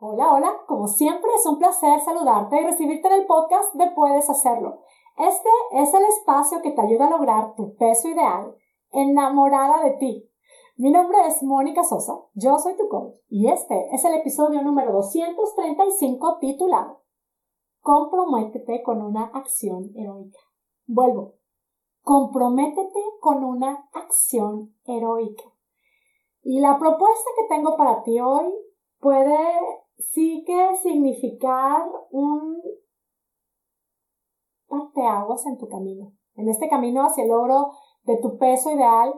Hola, hola, como siempre es un placer saludarte y recibirte en el podcast de Puedes Hacerlo. Este es el espacio que te ayuda a lograr tu peso ideal, enamorada de ti. Mi nombre es Mónica Sosa, yo soy tu coach y este es el episodio número 235 titulado Comprométete con una acción heroica. Vuelvo, comprométete con una acción heroica. Y la propuesta que tengo para ti hoy puede sí que significar un parteaguas en tu camino, en este camino hacia el logro de tu peso ideal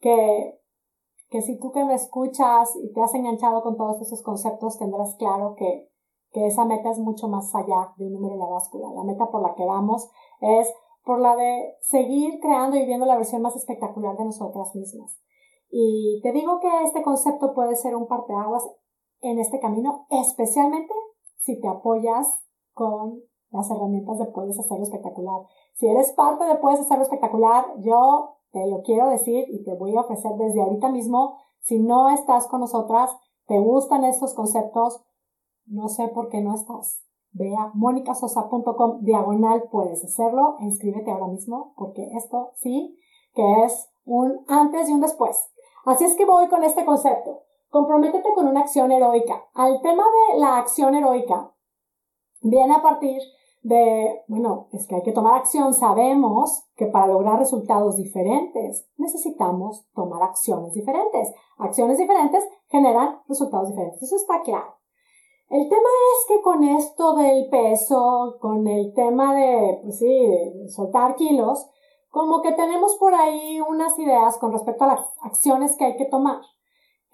que, que si tú que me escuchas y te has enganchado con todos esos conceptos tendrás claro que, que esa meta es mucho más allá de un número en la báscula. La meta por la que vamos es por la de seguir creando y viviendo la versión más espectacular de nosotras mismas. Y te digo que este concepto puede ser un parteaguas en este camino, especialmente si te apoyas con las herramientas de Puedes Hacerlo Espectacular. Si eres parte de Puedes Hacerlo Espectacular, yo te lo quiero decir y te voy a ofrecer desde ahorita mismo, si no estás con nosotras, te gustan estos conceptos, no sé por qué no estás. Ve a monicasosa.com diagonal puedes hacerlo, inscríbete ahora mismo, porque esto sí que es un antes y un después. Así es que voy con este concepto. Comprométete con una acción heroica. Al tema de la acción heroica, viene a partir de, bueno, es que hay que tomar acción. Sabemos que para lograr resultados diferentes necesitamos tomar acciones diferentes. Acciones diferentes generan resultados diferentes. Eso está claro. El tema es que con esto del peso, con el tema de, pues sí, de soltar kilos, como que tenemos por ahí unas ideas con respecto a las acciones que hay que tomar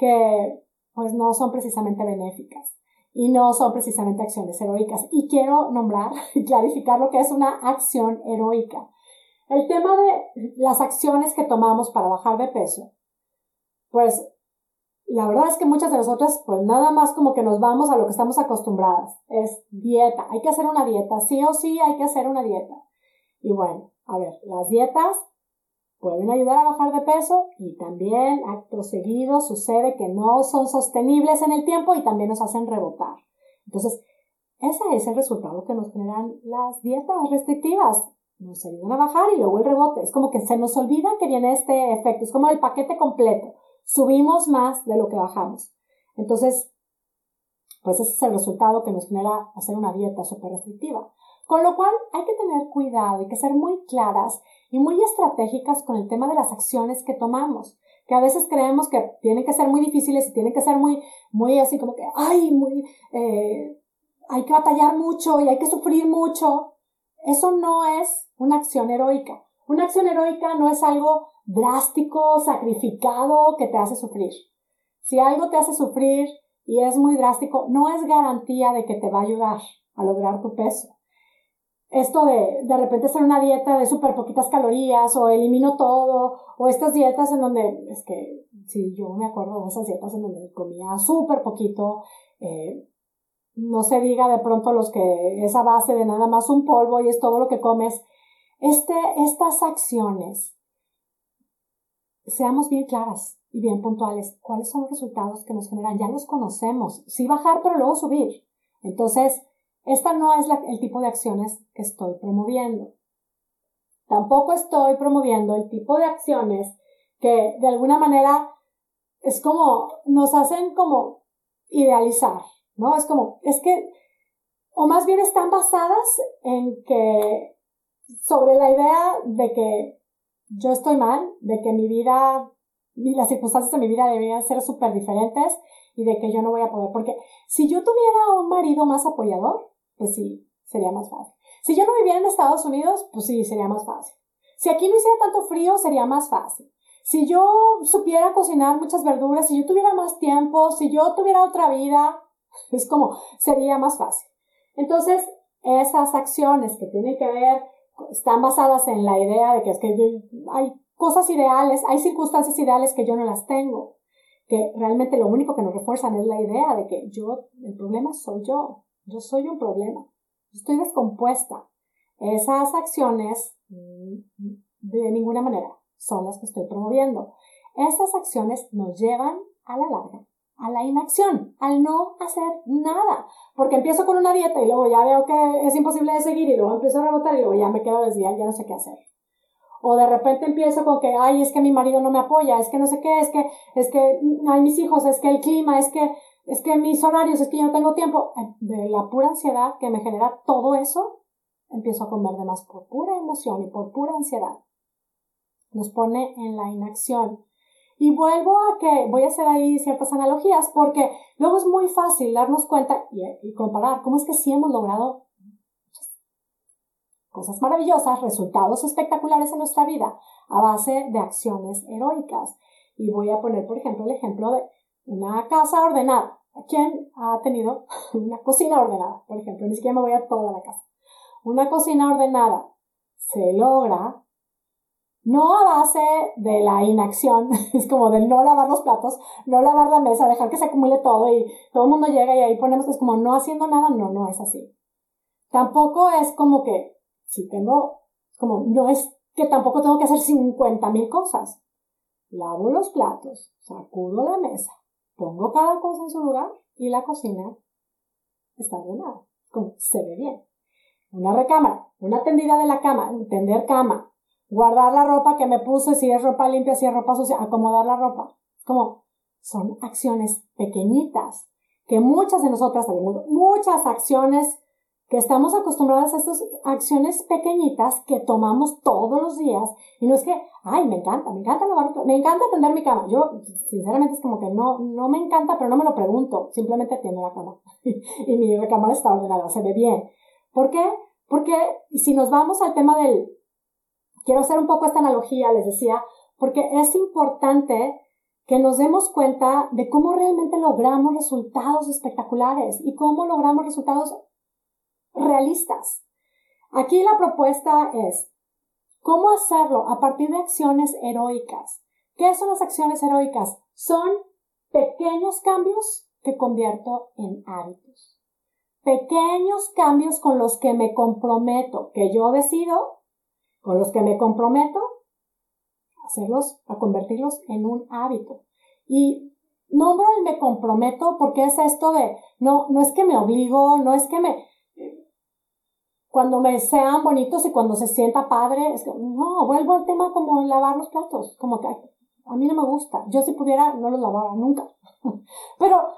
que pues no son precisamente benéficas y no son precisamente acciones heroicas. Y quiero nombrar y clarificar lo que es una acción heroica. El tema de las acciones que tomamos para bajar de peso, pues la verdad es que muchas de nosotras, pues nada más como que nos vamos a lo que estamos acostumbradas. Es dieta. Hay que hacer una dieta. Sí o sí hay que hacer una dieta. Y bueno, a ver, las dietas pueden ayudar a bajar de peso y también acto seguido sucede que no son sostenibles en el tiempo y también nos hacen rebotar. Entonces, ese es el resultado que nos generan las dietas restrictivas. Nos ayudan a bajar y luego el rebote. Es como que se nos olvida que viene este efecto. Es como el paquete completo. Subimos más de lo que bajamos. Entonces, pues ese es el resultado que nos genera hacer una dieta súper restrictiva. Con lo cual hay que tener cuidado, hay que ser muy claras y muy estratégicas con el tema de las acciones que tomamos, que a veces creemos que tienen que ser muy difíciles y tienen que ser muy, muy así como que, ay, muy, eh, hay que batallar mucho y hay que sufrir mucho. Eso no es una acción heroica. Una acción heroica no es algo drástico, sacrificado, que te hace sufrir. Si algo te hace sufrir y es muy drástico, no es garantía de que te va a ayudar a lograr tu peso esto de de repente hacer una dieta de súper poquitas calorías o elimino todo o estas dietas en donde es que si yo me acuerdo de esas dietas en donde comía súper poquito eh, no se diga de pronto los que esa base de nada más un polvo y es todo lo que comes. Este estas acciones seamos bien claras y bien puntuales cuáles son los resultados que nos generan ya los conocemos. Sí bajar pero luego subir. Entonces esta no es el tipo de acciones que estoy promoviendo. Tampoco estoy promoviendo el tipo de acciones que de alguna manera es como, nos hacen como idealizar, ¿no? Es como, es que, o más bien están basadas en que, sobre la idea de que yo estoy mal, de que mi vida, las circunstancias de mi vida deberían ser súper diferentes y de que yo no voy a poder, porque si yo tuviera un marido más apoyador, pues sí, sería más fácil. Si yo no viviera en Estados Unidos, pues sí, sería más fácil. Si aquí no hiciera tanto frío, sería más fácil. Si yo supiera cocinar muchas verduras, si yo tuviera más tiempo, si yo tuviera otra vida, es como, sería más fácil. Entonces, esas acciones que tienen que ver, están basadas en la idea de que es que hay cosas ideales, hay circunstancias ideales que yo no las tengo, que realmente lo único que nos refuerzan es la idea de que yo, el problema soy yo, yo soy un problema. Estoy descompuesta. Esas acciones mm, de ninguna manera son las que estoy promoviendo. Esas acciones nos llevan a la larga a la inacción, al no hacer nada. Porque empiezo con una dieta y luego ya veo que es imposible de seguir y luego empiezo a rebotar y luego ya me quedo desviada, ya no sé qué hacer. O de repente empiezo con que, ay, es que mi marido no me apoya, es que no sé qué, es que, es que, ay, mis hijos, es que el clima, es que, es que mis horarios, es que yo no tengo tiempo. De la pura ansiedad que me genera todo eso, empiezo a comer de más por pura emoción y por pura ansiedad. Nos pone en la inacción. Y vuelvo a que voy a hacer ahí ciertas analogías porque luego es muy fácil darnos cuenta y, comparar cómo es que sí hemos logrado cosas maravillosas, resultados espectaculares en nuestra vida a base de acciones heroicas. Y voy a poner, por ejemplo, el ejemplo de una casa ordenada. ¿Quién ha tenido una cocina ordenada? Por ejemplo, ni siquiera me voy a toda la casa. Una cocina ordenada se logra no a base de la inacción, es como de no lavar los platos, no lavar la mesa, dejar que se acumule todo y todo el mundo llega y ahí ponemos que es como no haciendo nada, no, no es así. Tampoco es como que, si tengo, como no es que tampoco tengo que hacer 50 mil cosas. Lavo los platos, sacudo la mesa, pongo cada cosa en su lugar y la cocina está ordenada, como se ve bien. Una recámara, una tendida de la cama, tender cama, guardar la ropa que me puse, si es ropa limpia, si es ropa sucia, acomodar la ropa. Como son acciones pequeñitas que muchas de nosotras tenemos, muchas acciones que estamos acostumbradas a estas acciones pequeñitas que tomamos todos los días y no es que, ay, me encanta, me encanta lavar, me encanta tender mi cama. Yo, sinceramente, es como que no, no me encanta, pero no me lo pregunto, simplemente tiendo la cama y mi recámara está ordenada, se ve bien. ¿Por qué? Porque si nos vamos al tema del, Quiero hacer un poco esta analogía, les decía, porque es importante que nos demos cuenta de cómo realmente logramos resultados espectaculares y cómo logramos resultados realistas. Aquí la propuesta es cómo hacerlo a partir de acciones heroicas. ¿Qué son las acciones heroicas? Son pequeños cambios que convierto en hábitos. Pequeños cambios con los que me comprometo, que yo decido con los que me comprometo, hacerlos, a convertirlos en un hábito. Y nombro el me comprometo porque es esto de, no, no es que me obligo, no es que me, cuando me sean bonitos y cuando se sienta padre, es que, no, vuelvo al tema como lavar los platos, como que a mí no me gusta. Yo si pudiera no los lavaba nunca. Pero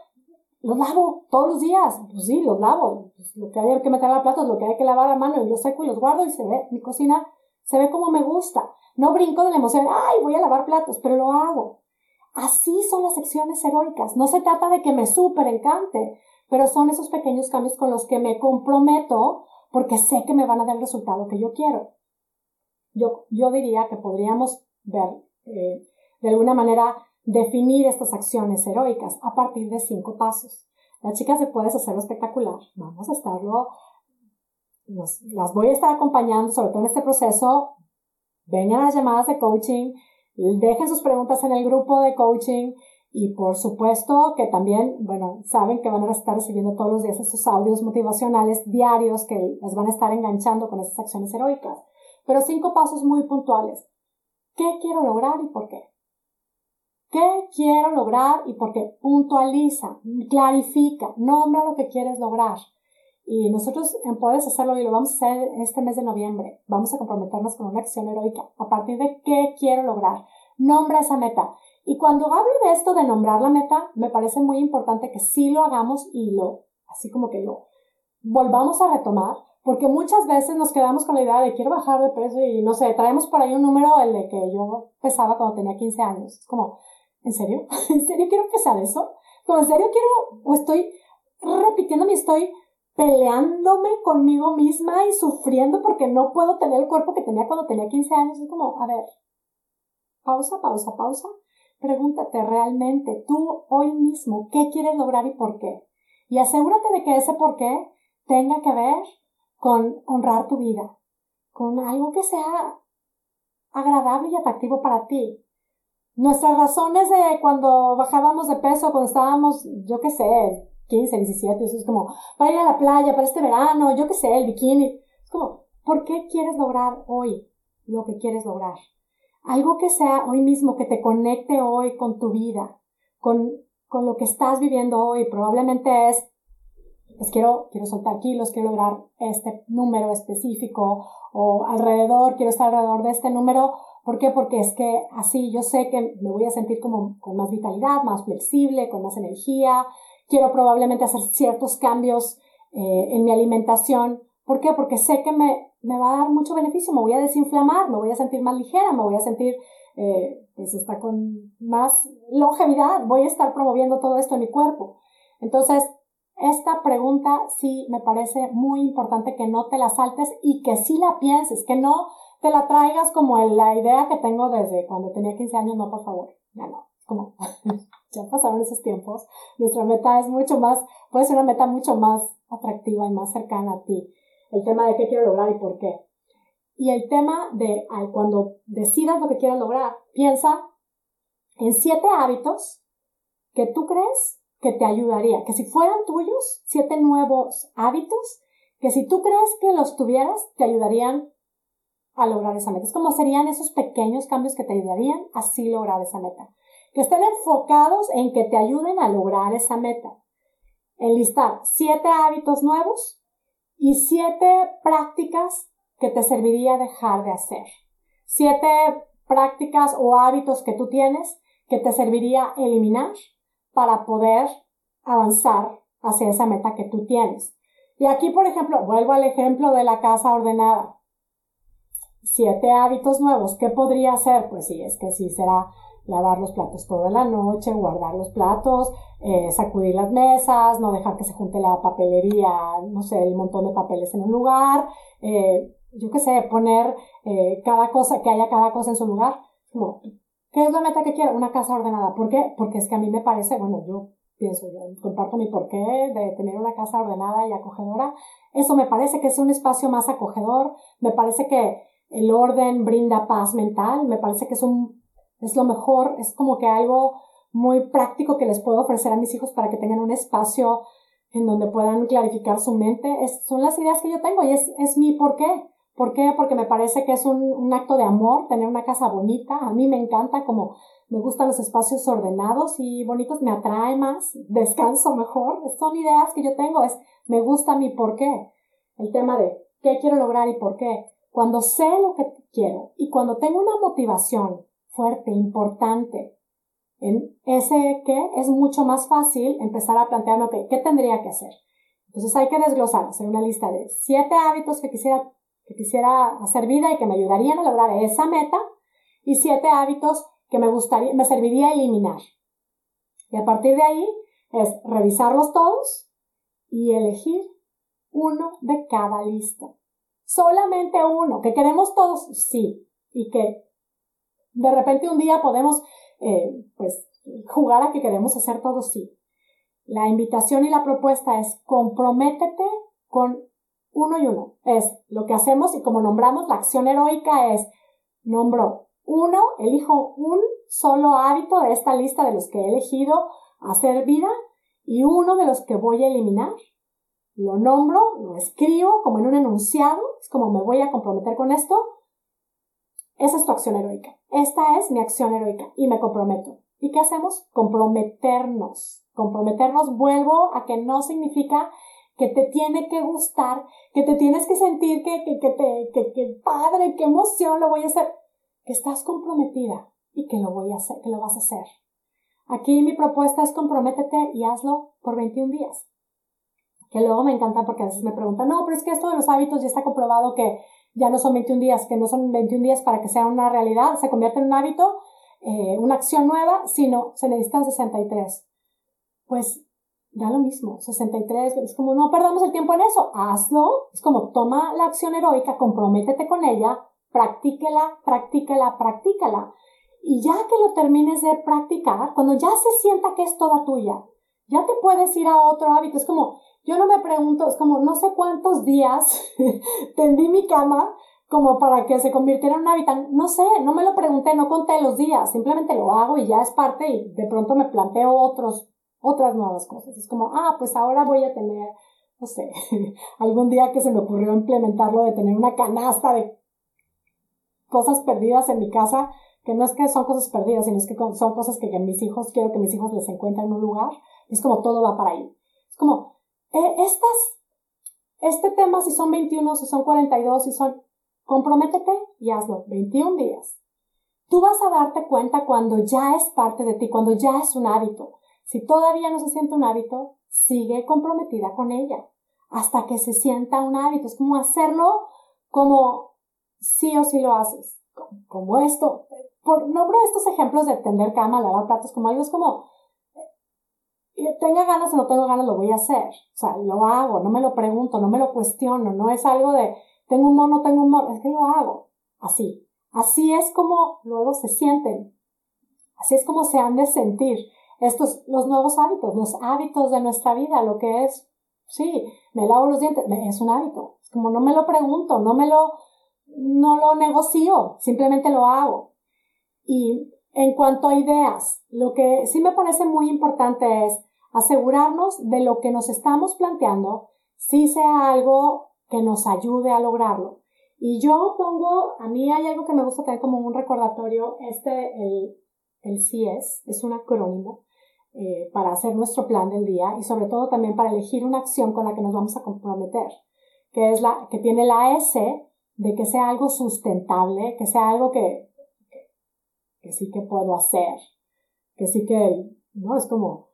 los lavo todos los días. Pues sí, los lavo. Pues lo que hay que meter a platos, lo que hay que lavar a mano y los seco y los guardo y se ve. Mi cocina se ve como me gusta. No brinco de la emoción, ay, voy a lavar platos, pero lo hago. Así son las acciones heroicas. No se trata de que me súper encante, pero son esos pequeños cambios con los que me comprometo porque sé que me van a dar el resultado que yo quiero. Yo, yo diría que podríamos ver, eh, de alguna manera, definir estas acciones heroicas a partir de cinco pasos. Las chicas se puedes hacerlo espectacular. Vamos a estarlo las voy a estar acompañando, sobre todo en este proceso. Vengan a las llamadas de coaching, dejen sus preguntas en el grupo de coaching y por supuesto que también, bueno, saben que van a estar recibiendo todos los días estos audios motivacionales diarios que les van a estar enganchando con esas acciones heroicas. Pero cinco pasos muy puntuales. ¿Qué quiero lograr y por qué? ¿Qué quiero lograr y por qué? Puntualiza, clarifica, nombra lo que quieres lograr. Y nosotros Puedes Hacerlo y lo vamos a hacer este mes de noviembre. Vamos a comprometernos con una acción heroica. ¿A partir de qué quiero lograr? Nombra esa meta. Y cuando hablo de esto de nombrar la meta, me parece muy importante que sí lo hagamos y lo, así como que lo volvamos a retomar, porque muchas veces nos quedamos con la idea de quiero bajar de peso y no sé, traemos por ahí un número, el de que yo pesaba cuando tenía 15 años. Es como, ¿en serio? ¿En serio quiero pesar eso? Como, ¿en serio quiero, o estoy repitiendo mi estoy peleándome conmigo misma y sufriendo porque no puedo tener el cuerpo que tenía cuando tenía 15 años. Es como, a ver, pausa, pausa, pausa. Pregúntate realmente tú hoy mismo qué quieres lograr y por qué. Y asegúrate de que ese por qué tenga que ver con honrar tu vida, con algo que sea agradable y atractivo para ti. Nuestras razones de cuando bajábamos de peso, cuando estábamos, yo qué sé, 15, 17, eso es como, para ir a la playa, para este verano, yo qué sé, el bikini. Es como, ¿por qué quieres lograr hoy lo que quieres lograr? Algo que sea hoy mismo, que te conecte hoy con tu vida, con, con lo que estás viviendo hoy. Probablemente es, pues quiero, quiero soltar kilos, quiero lograr este número específico o alrededor, quiero estar alrededor de este número. ¿Por qué? Porque es que así yo sé que me voy a sentir como con más vitalidad, más flexible, con más energía. Quiero probablemente hacer ciertos cambios eh, en mi alimentación. ¿Por qué? Porque sé que me, me va a dar mucho beneficio, me voy a desinflamar, me voy a sentir más ligera, me voy a sentir eh, pues está con más longevidad, voy a estar promoviendo todo esto en mi cuerpo. Entonces, esta pregunta sí me parece muy importante que no te la saltes y que sí la pienses, que no te la traigas como la idea que tengo desde cuando tenía 15 años, no, por favor, ya no, como ya pasaron esos tiempos, nuestra meta es mucho más, puede ser una meta mucho más atractiva y más cercana a ti, el tema de qué quiero lograr y por qué. Y el tema de cuando decidas lo que quieras lograr, piensa en siete hábitos que tú crees que te ayudaría, que si fueran tuyos, siete nuevos hábitos, que si tú crees que los tuvieras, te ayudarían a lograr esa meta. Es como serían esos pequeños cambios que te ayudarían a así lograr esa meta. Que estén enfocados en que te ayuden a lograr esa meta. Enlistar siete hábitos nuevos y siete prácticas que te serviría dejar de hacer. Siete prácticas o hábitos que tú tienes que te serviría eliminar para poder avanzar hacia esa meta que tú tienes. Y aquí, por ejemplo, vuelvo al ejemplo de la casa ordenada. Siete hábitos nuevos. ¿Qué podría hacer? Pues sí, es que sí será lavar los platos toda la noche, guardar los platos, eh, sacudir las mesas, no dejar que se junte la papelería, no sé, el montón de papeles en un lugar, eh, yo qué sé, poner eh, cada cosa, que haya cada cosa en su lugar. Como, ¿qué es la meta que quiero? Una casa ordenada. ¿Por qué? Porque es que a mí me parece, bueno, yo pienso, yo comparto mi porqué de tener una casa ordenada y acogedora. Eso me parece que es un espacio más acogedor, me parece que el orden brinda paz mental, me parece que es un, es lo mejor, es como que algo muy práctico que les puedo ofrecer a mis hijos para que tengan un espacio en donde puedan clarificar su mente. Es, son las ideas que yo tengo y es, es mi porqué. ¿Por qué? Porque me parece que es un, un, acto de amor tener una casa bonita. A mí me encanta como me gustan los espacios ordenados y bonitos, me atrae más, descanso mejor. Son ideas que yo tengo, es me gusta mi por qué. El tema de qué quiero lograr y por qué. Cuando sé lo que quiero y cuando tengo una motivación fuerte, importante, en ese qué es mucho más fácil empezar a plantearme, ok, ¿qué tendría que hacer? Entonces hay que desglosar, hacer una lista de siete hábitos que quisiera que quisiera hacer vida y que me ayudarían a lograr esa meta y siete hábitos que me gustaría, me serviría eliminar. Y a partir de ahí es revisarlos todos y elegir uno de cada lista. Solamente uno, que queremos todos, sí, y que de repente un día podemos, eh, pues, jugar a que queremos hacer todos, sí. La invitación y la propuesta es comprométete con uno y uno. Es lo que hacemos y como nombramos la acción heroica es nombro uno, elijo un solo hábito de esta lista de los que he elegido hacer vida y uno de los que voy a eliminar. Lo nombro, lo escribo como en un enunciado, es como me voy a comprometer con esto. Esa es tu acción heroica. Esta es mi acción heroica y me comprometo. ¿Y qué hacemos? Comprometernos. Comprometernos, vuelvo a que no significa que te tiene que gustar, que te tienes que sentir que, que, que te, que, que padre, qué emoción lo voy a hacer, que estás comprometida y que lo voy a hacer, que lo vas a hacer. Aquí mi propuesta es comprométete y hazlo por 21 días. Que luego me encanta porque a veces me preguntan, no, pero es que esto de los hábitos ya está comprobado que ya no son 21 días, que no son 21 días para que sea una realidad, se convierte en un hábito, eh, una acción nueva, sino se necesitan 63. Pues da lo mismo, 63, es como no perdamos el tiempo en eso, hazlo, es como toma la acción heroica, comprométete con ella, practíquela, practíquela, practícala. Y ya que lo termines de practicar, cuando ya se sienta que es toda tuya, ya te puedes ir a otro hábito. Es como, yo no me pregunto, es como, no sé cuántos días tendí mi cama como para que se convirtiera en un hábito. No sé, no me lo pregunté, no conté los días, simplemente lo hago y ya es parte y de pronto me planteo otros otras nuevas cosas. Es como, ah, pues ahora voy a tener, no sé, algún día que se me ocurrió implementarlo de tener una canasta de cosas perdidas en mi casa que no es que son cosas perdidas, sino es que son cosas que, mis hijos, quiero que mis hijos les encuentren en un lugar. Es como todo va para ahí. Es como, eh, estas, este tema, si son 21, si son 42, si son, comprométete y hazlo. 21 días. Tú vas a darte cuenta cuando ya es parte de ti, cuando ya es un hábito. Si todavía no se siente un hábito, sigue comprometida con ella hasta que se sienta un hábito. Es como hacerlo como sí o sí lo haces. Como esto. Por, nombro estos ejemplos de tender cama, lavar platos, como algo es como, tenga ganas o no tengo ganas, lo voy a hacer. O sea, lo hago, no me lo pregunto, no me lo cuestiono, no es algo de, tengo un mono, tengo un mono, es que lo hago. Así. Así es como luego se sienten. Así es como se han de sentir estos, los nuevos hábitos, los hábitos de nuestra vida, lo que es, sí, me lavo los dientes, es un hábito. Es como no me lo pregunto, no me lo, no lo negocio, simplemente lo hago. Y en cuanto a ideas, lo que sí me parece muy importante es asegurarnos de lo que nos estamos planteando, si sea algo que nos ayude a lograrlo. Y yo pongo, a mí hay algo que me gusta tener como un recordatorio, este, el, el CIES, es un acrónimo, eh, para hacer nuestro plan del día y sobre todo también para elegir una acción con la que nos vamos a comprometer, que es la, que tiene la S de que sea algo sustentable, que sea algo que, que, sí que puedo hacer, que sí que, ¿no? Es como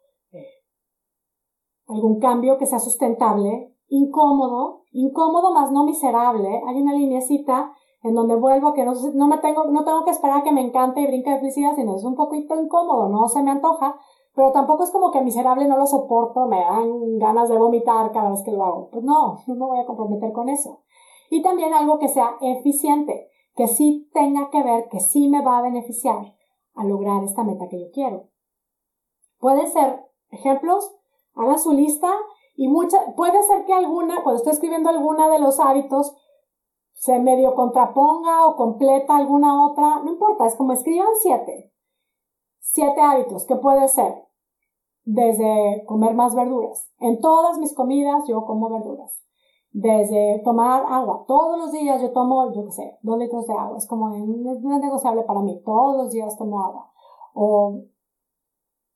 algún cambio que sea sustentable, incómodo, incómodo más no miserable. Hay una linecita en donde vuelvo a que no, no me tengo, no tengo que esperar a que me encante y brinque de felicidad, sino es un poquito incómodo, no se me antoja, pero tampoco es como que miserable no lo soporto, me dan ganas de vomitar cada vez que lo hago. Pues no, no me voy a comprometer con eso. Y también algo que sea eficiente, que sí tenga que ver, que sí me va a beneficiar a lograr esta meta que yo quiero. Puede ser ejemplos, haga su lista y mucha, puede ser que alguna, cuando estoy escribiendo alguna de los hábitos, se medio contraponga o completa alguna otra, no importa, es como escriban siete. Siete hábitos, ¿qué puede ser? Desde comer más verduras. En todas mis comidas yo como verduras desde tomar agua. Todos los días yo tomo, yo qué sé, dos litros de agua. Es como, no es negociable para mí. Todos los días tomo agua. O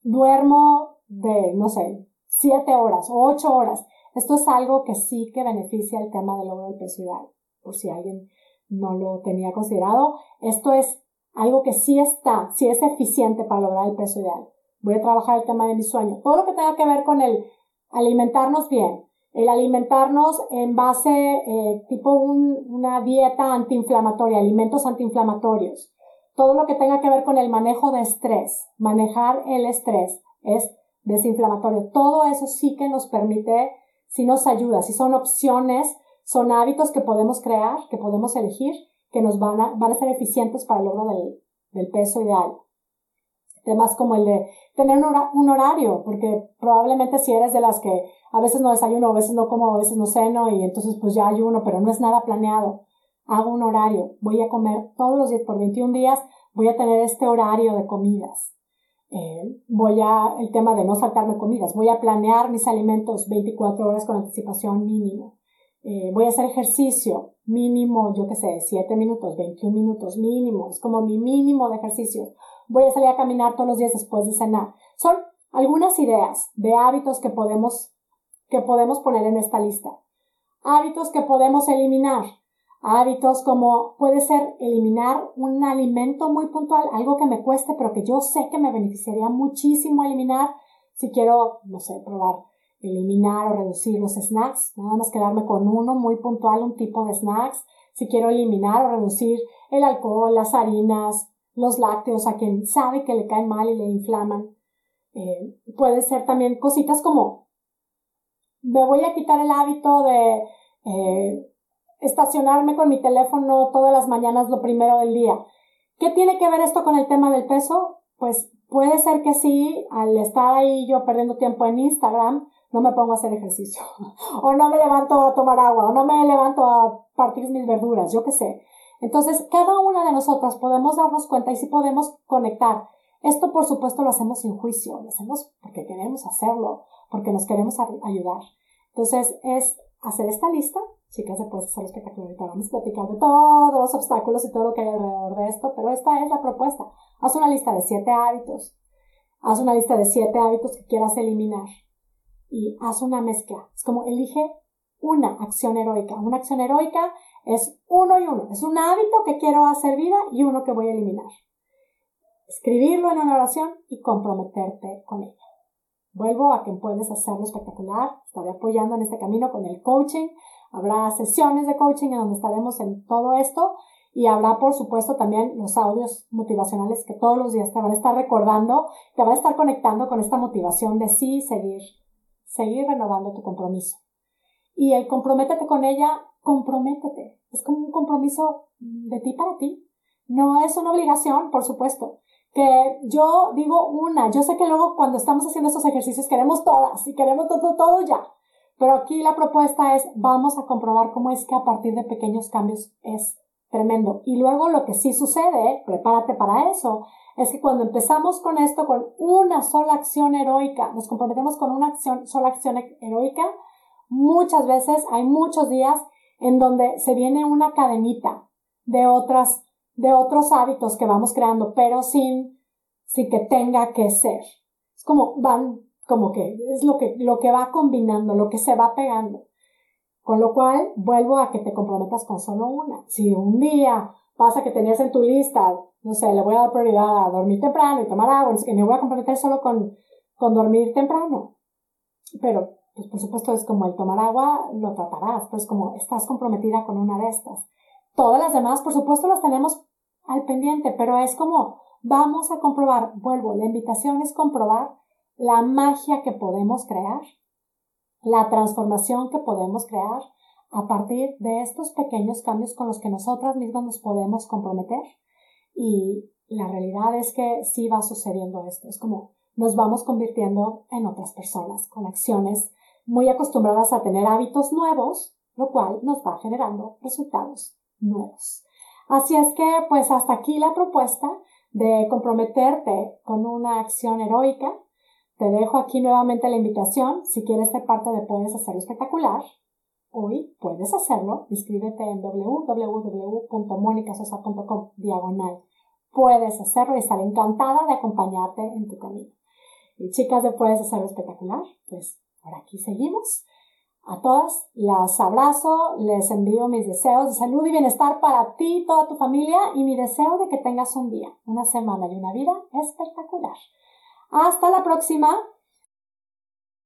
duermo de, no sé, siete horas o ocho horas. Esto es algo que sí que beneficia el tema del logro del peso ideal. Por si alguien no lo tenía considerado. Esto es algo que sí está, sí es eficiente para lograr el peso ideal. Voy a trabajar el tema de mi sueño. Todo lo que tenga que ver con el alimentarnos bien, el alimentarnos en base eh, tipo una dieta antiinflamatoria, alimentos antiinflamatorios. Todo lo que tenga que ver con el manejo de estrés, manejar el estrés es desinflamatorio. Todo eso sí que nos permite, sí nos ayuda, si son opciones, son hábitos que podemos crear, que podemos elegir, que nos van a, van a ser eficientes para el logro del, del peso ideal. Temas como el de tener un horario, porque probablemente si eres de las que a veces no desayuno, a veces no como, a veces no ceno y entonces pues ya ayuno, pero no es nada planeado. Hago un horario, voy a comer todos los días por 21 días, voy a tener este horario de comidas. Eh, voy a, el tema de no saltarme comidas, voy a planear mis alimentos 24 horas con anticipación mínimo. Eh, voy a hacer ejercicio mínimo, yo qué sé, 7 minutos, 21 minutos mínimo, es como mi mínimo de ejercicio. Voy a salir a caminar todos los días después de cenar. Son algunas ideas de hábitos que podemos que podemos poner en esta lista. Hábitos que podemos eliminar. Hábitos como puede ser eliminar un alimento muy puntual, algo que me cueste, pero que yo sé que me beneficiaría muchísimo eliminar si quiero, no sé, probar eliminar o reducir los snacks, nada más quedarme con uno muy puntual, un tipo de snacks. Si quiero eliminar o reducir el alcohol, las harinas, los lácteos a quien sabe que le caen mal y le inflaman. Eh, puede ser también cositas como me voy a quitar el hábito de eh, estacionarme con mi teléfono todas las mañanas lo primero del día. ¿Qué tiene que ver esto con el tema del peso? Pues puede ser que sí, al estar ahí yo perdiendo tiempo en Instagram, no me pongo a hacer ejercicio, o no me levanto a tomar agua, o no me levanto a partir mis verduras, yo qué sé. Entonces, cada una de nosotras podemos darnos cuenta y sí podemos conectar. Esto, por supuesto, lo hacemos sin juicio, lo hacemos porque queremos hacerlo, porque nos queremos ayudar. Entonces es hacer esta lista, chicas, se puede hacer espectacular. Ahorita vamos a platicar de todos los obstáculos y todo lo que hay alrededor de esto, pero esta es la propuesta. Haz una lista de siete hábitos. Haz una lista de siete hábitos que quieras eliminar. Y haz una mezcla. Es como elige una acción heroica. Una acción heroica es uno y uno. Es un hábito que quiero hacer vida y uno que voy a eliminar. Escribirlo en una oración y comprometerte con ella. Vuelvo a que puedes hacerlo espectacular. Estaré apoyando en este camino con el coaching. Habrá sesiones de coaching en donde estaremos en todo esto y habrá, por supuesto, también los audios motivacionales que todos los días te van a estar recordando, te van a estar conectando con esta motivación de sí seguir, seguir renovando tu compromiso. Y el comprométete con ella, comprométete. Es como un compromiso de ti para ti. No es una obligación, por supuesto. Que yo digo una, yo sé que luego cuando estamos haciendo estos ejercicios queremos todas y queremos todo, todo ya. Pero aquí la propuesta es, vamos a comprobar cómo es que a partir de pequeños cambios es tremendo. Y luego lo que sí sucede, prepárate para eso, es que cuando empezamos con esto, con una sola acción heroica, nos comprometemos con una acción, sola acción heroica, muchas veces hay muchos días en donde se viene una cadenita de otras, de otros hábitos que vamos creando, pero sin, sin que tenga que ser. Es como van como que es lo que, lo que va combinando, lo que se va pegando. Con lo cual, vuelvo a que te comprometas con solo una. Si un día pasa que tenías en tu lista, no sé, le voy a dar prioridad a dormir temprano y tomar agua, que me voy a comprometer solo con, con dormir temprano. Pero, pues por supuesto es como el tomar agua, lo tratarás, pues como estás comprometida con una de estas. Todas las demás, por supuesto, las tenemos al pendiente, pero es como vamos a comprobar, vuelvo, la invitación es comprobar la magia que podemos crear, la transformación que podemos crear a partir de estos pequeños cambios con los que nosotras mismas nos podemos comprometer. Y la realidad es que sí va sucediendo esto. Es como nos vamos convirtiendo en otras personas con acciones muy acostumbradas a tener hábitos nuevos, lo cual nos va generando resultados nuevos. Así es que, pues hasta aquí la propuesta de comprometerte con una acción heroica te dejo aquí nuevamente la invitación. Si quieres ser parte de Puedes Hacerlo Espectacular, hoy puedes hacerlo. Inscríbete en www.monicasosa.com diagonal. Puedes hacerlo y estaré encantada de acompañarte en tu camino. Y chicas de Puedes Hacerlo Espectacular, pues por aquí seguimos. A todas las abrazo, les envío mis deseos de salud y bienestar para ti y toda tu familia y mi deseo de que tengas un día, una semana y una vida espectacular. Hasta la próxima.